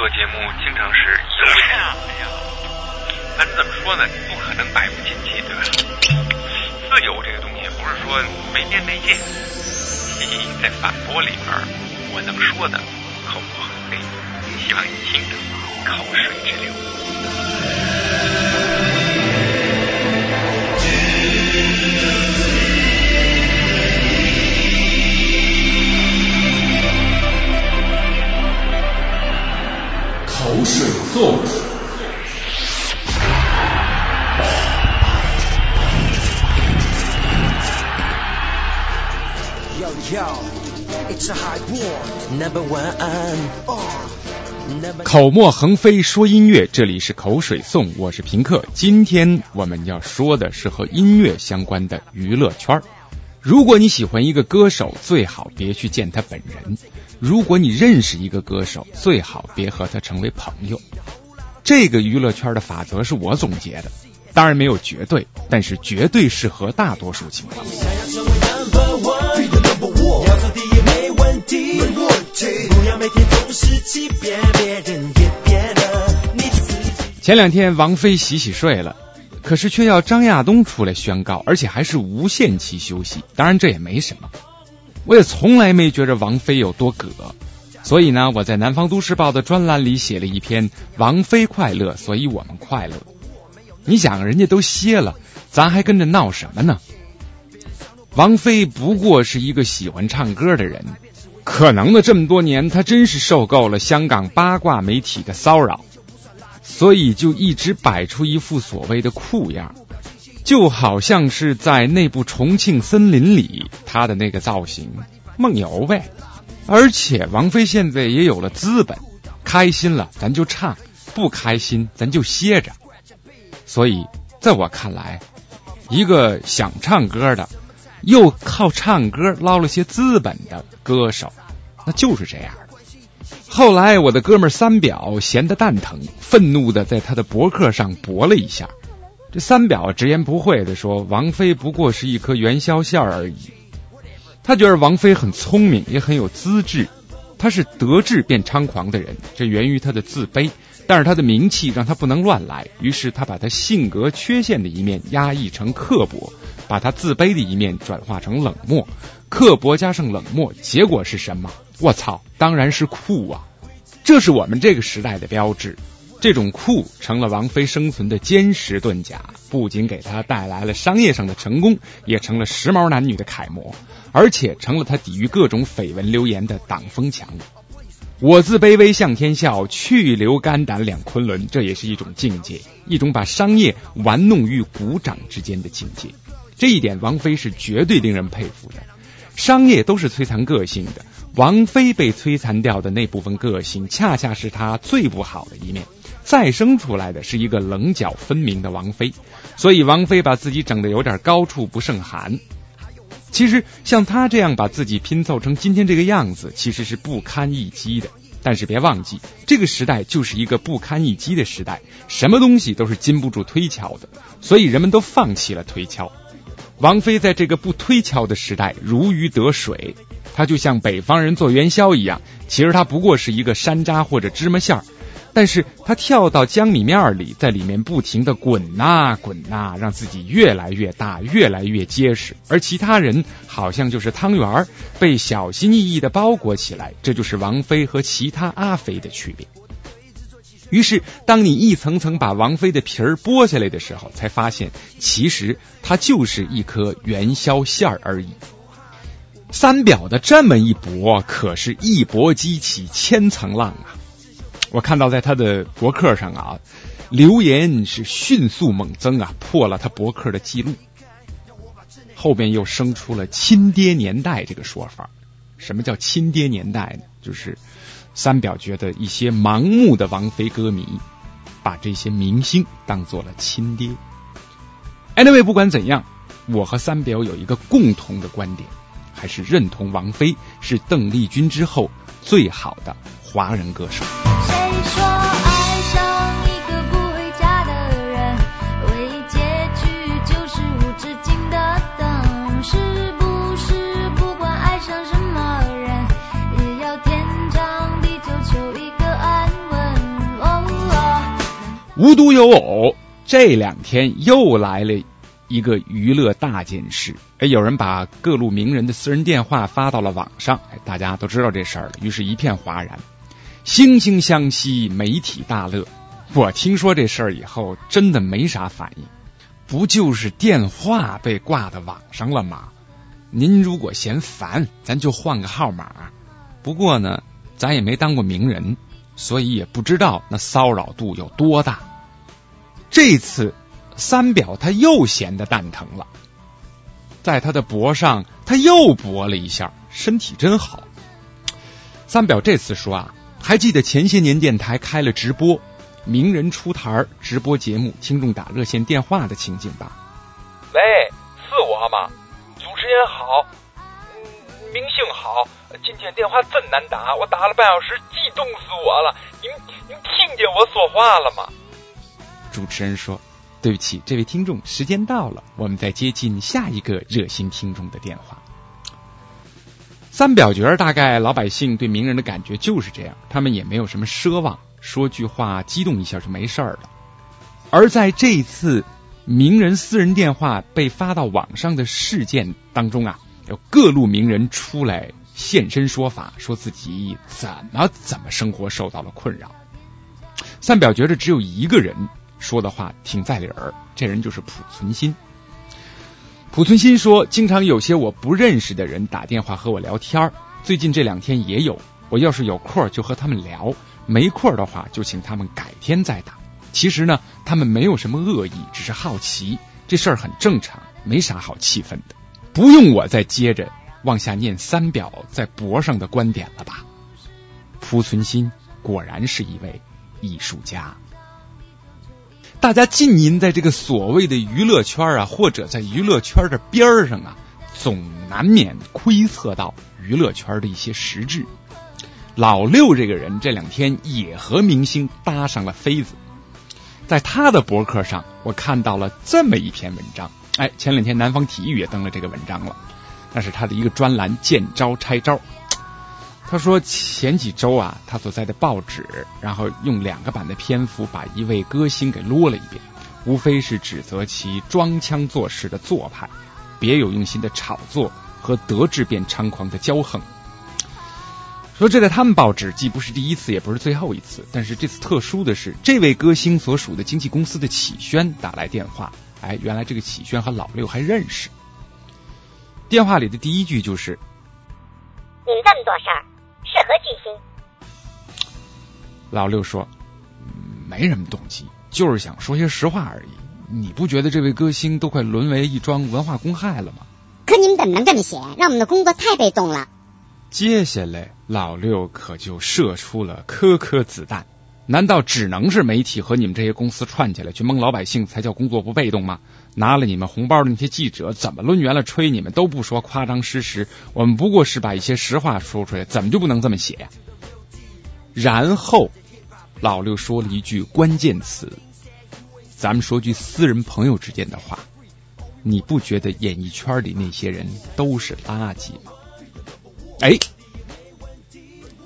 做节目经常是哎呀，反正怎么说呢？不可能百无禁忌，对吧？自由这个东西不是说没边没界。嘻嘻，在反驳里边，我能说的口不横飞，希望你听着口水直流。口水颂。口沫横飞说音乐，这里是口水颂，我是平克。今天我们要说的是和音乐相关的娱乐圈。如果你喜欢一个歌手，最好别去见他本人；如果你认识一个歌手，最好别和他成为朋友。这个娱乐圈的法则是我总结的，当然没有绝对，但是绝对适合大多数情况。前两天王菲洗洗睡了，可是却要张亚东出来宣告，而且还是无限期休息。当然这也没什么，我也从来没觉着王菲有多葛，所以呢，我在南方都市报的专栏里写了一篇“王菲快乐，所以我们快乐”。你想，人家都歇了，咱还跟着闹什么呢？王菲不过是一个喜欢唱歌的人，可能呢这么多年，她真是受够了香港八卦媒体的骚扰，所以就一直摆出一副所谓的酷样，就好像是在那部《重庆森林》里他的那个造型，梦游呗。而且王菲现在也有了资本，开心了咱就唱，不开心咱就歇着。所以在我看来，一个想唱歌的。又靠唱歌捞了些资本的歌手，那就是这样的。后来我的哥们三表闲得蛋疼，愤怒的在他的博客上驳了一下。这三表直言不讳的说：“王菲不过是一颗元宵馅而已。”他觉得王菲很聪明，也很有资质。他是得志变猖狂的人，这源于他的自卑。但是他的名气让他不能乱来，于是他把他性格缺陷的一面压抑成刻薄，把他自卑的一面转化成冷漠，刻薄加上冷漠，结果是什么？我操，当然是酷啊！这是我们这个时代的标志。这种酷成了王菲生存的坚实盾甲，不仅给她带来了商业上的成功，也成了时髦男女的楷模，而且成了她抵御各种绯闻流言的挡风墙。我自卑微向天笑，去留肝胆两昆仑，这也是一种境界，一种把商业玩弄于股掌之间的境界。这一点，王菲是绝对令人佩服的。商业都是摧残个性的，王菲被摧残掉的那部分个性，恰恰是她最不好的一面。再生出来的是一个棱角分明的王菲，所以王菲把自己整得有点高处不胜寒。其实像她这样把自己拼凑成今天这个样子，其实是不堪一击的。但是别忘记，这个时代就是一个不堪一击的时代，什么东西都是经不住推敲的，所以人们都放弃了推敲。王菲在这个不推敲的时代如鱼得水，她就像北方人做元宵一样，其实她不过是一个山楂或者芝麻馅儿。但是她跳到江米面里，在里面不停的滚呐滚呐，让自己越来越大，越来越结实。而其他人好像就是汤圆儿被小心翼翼的包裹起来。这就是王菲和其他阿飞的区别。于是，当你一层层把王菲的皮儿剥下来的时候，才发现其实它就是一颗元宵馅儿而已。三表的这么一搏，可是一搏激起千层浪啊！我看到在他的博客上啊，留言是迅速猛增啊，破了他博客的记录。后边又生出了“亲爹年代”这个说法。什么叫“亲爹年代”呢？就是三表觉得一些盲目的王菲歌迷把这些明星当做了亲爹。Anyway，不管怎样，我和三表有一个共同的观点，还是认同王菲是邓丽君之后最好的华人歌手。说无独有偶，这两天又来了一个娱乐大件事。哎，有人把各路名人的私人电话发到了网上，哎，大家都知道这事儿了，于是一片哗然，惺惺相惜，媒体大乐。我听说这事儿以后，真的没啥反应，不就是电话被挂到网上了吗？您如果嫌烦，咱就换个号码。不过呢，咱也没当过名人，所以也不知道那骚扰度有多大。这次三表他又闲得蛋疼了，在他的脖上他又搏了一下，身体真好。三表这次说啊，还记得前些年电台开了直播，名人出台直播节目，听众打热线电话的情景吧？喂，是我吗？主持人好，嗯，明星好，今天电话真难打，我打了半小时，激动死我了。您您听见我说话了吗？主持人说：“对不起，这位听众，时间到了，我们再接进下一个热心听众的电话。”三表觉大概老百姓对名人的感觉就是这样，他们也没有什么奢望，说句话激动一下就没事儿了。而在这一次名人私人电话被发到网上的事件当中啊，有各路名人出来现身说法，说自己怎么怎么生活受到了困扰。三表觉着只有一个人说的话挺在理儿，这人就是濮存昕。濮存昕说，经常有些我不认识的人打电话和我聊天儿，最近这两天也有，我要是有空就和他们聊，没空的话就请他们改天再打。其实呢，他们没有什么恶意，只是好奇，这事儿很正常，没啥好气愤的。不用我再接着往下念三表在脖上的观点了吧？濮存昕果然是一位艺术家。大家浸淫在这个所谓的娱乐圈啊，或者在娱乐圈的边儿上啊，总难免窥测到娱乐圈的一些实质。老六这个人这两天也和明星搭上了妃子，在他的博客上，我看到了这么一篇文章。哎，前两天南方体育也登了这个文章了，那是他的一个专栏“见招拆招”。他说前几周啊，他所在的报纸，然后用两个版的篇幅把一位歌星给撸了一遍，无非是指责其装腔作势的做派，别有用心的炒作和得志便猖狂的骄横。说这在他们报纸既不是第一次，也不是最后一次，但是这次特殊的是，这位歌星所属的经纪公司的启轩打来电话，哎，原来这个启轩和老六还认识。电话里的第一句就是。你这么多事儿，何居心？老六说：“没什么动机，就是想说些实话而已。你不觉得这位歌星都快沦为一桩文化公害了吗？”可你们怎么能这么写？让我们的工作太被动了。接下来，老六可就射出了颗颗子弹。难道只能是媒体和你们这些公司串起来去蒙老百姓才叫工作不被动吗？拿了你们红包的那些记者怎么抡圆了吹你们都不说夸张失实，我们不过是把一些实话说出来，怎么就不能这么写？然后老六说了一句关键词，咱们说句私人朋友之间的话，你不觉得演艺圈里那些人都是垃圾吗？哎，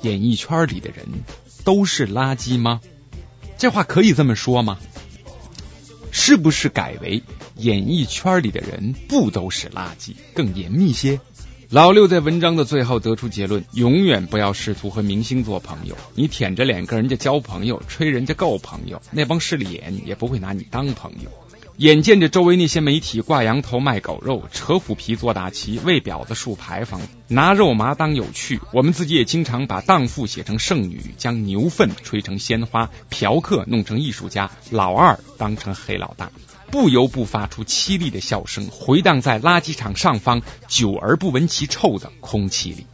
演艺圈里的人。都是垃圾吗？这话可以这么说吗？是不是改为演艺圈里的人不都是垃圾？更严密些。老六在文章的最后得出结论：永远不要试图和明星做朋友。你舔着脸跟人家交朋友，吹人家够朋友，那帮势利眼也不会拿你当朋友。眼见着周围那些媒体挂羊头卖狗肉，扯虎皮做大旗，为婊子竖牌坊，拿肉麻当有趣，我们自己也经常把荡妇写成剩女，将牛粪吹成鲜花，嫖客弄成艺术家，老二当成黑老大，不由不发出凄厉的笑声，回荡在垃圾场上方久而不闻其臭的空气里。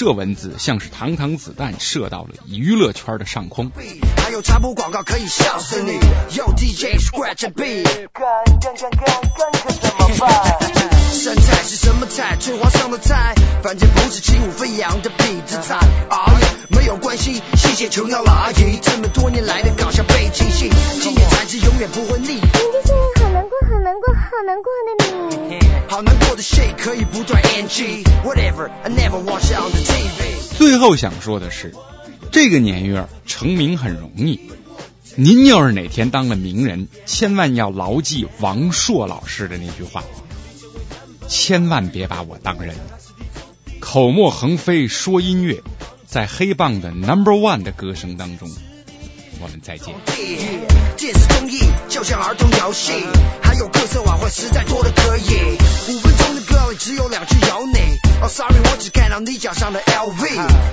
这文字像是堂堂子弹射到了娱乐圈的上空。还有插播广告可以笑死你，，Yo DJ scratch beat，干干干干干可怎么办？山菜是什么菜？翠花上的菜，反正不是轻舞飞扬的痞子菜。啊，没有关系，谢谢琼瑶阿姨，这么多年来的搞笑背景戏，经典台词永远不会腻。你的声音好难过，好难过，好难过的可以不断 NG。Whatever, I never watch on the TV。最后想说的是，这个年月成名很容易，您要是哪天当了名人，千万要牢记王朔老师的那句话：千万别把我当人。口沫横飞说音乐，在黑棒的 Number One 的歌声当中，我们再见。电视综艺就像儿童游戏，还有各色晚会实在多的可以。五分钟只有两你。哦、sorry，我只看到你脚上的 LV。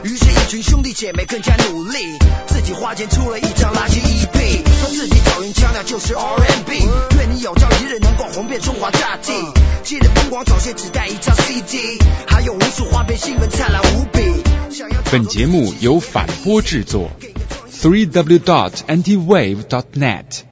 于是，一群兄弟姐妹更加努力，自己花钱出了一张垃圾 EP，说自己抖音腔调就是 R&B。愿你有朝一日能够红遍中华大地。记得疯狂早些只带一张 CD，还有无数花边新闻灿烂无比。本节目由反播制作，three w dot antiwave dot net。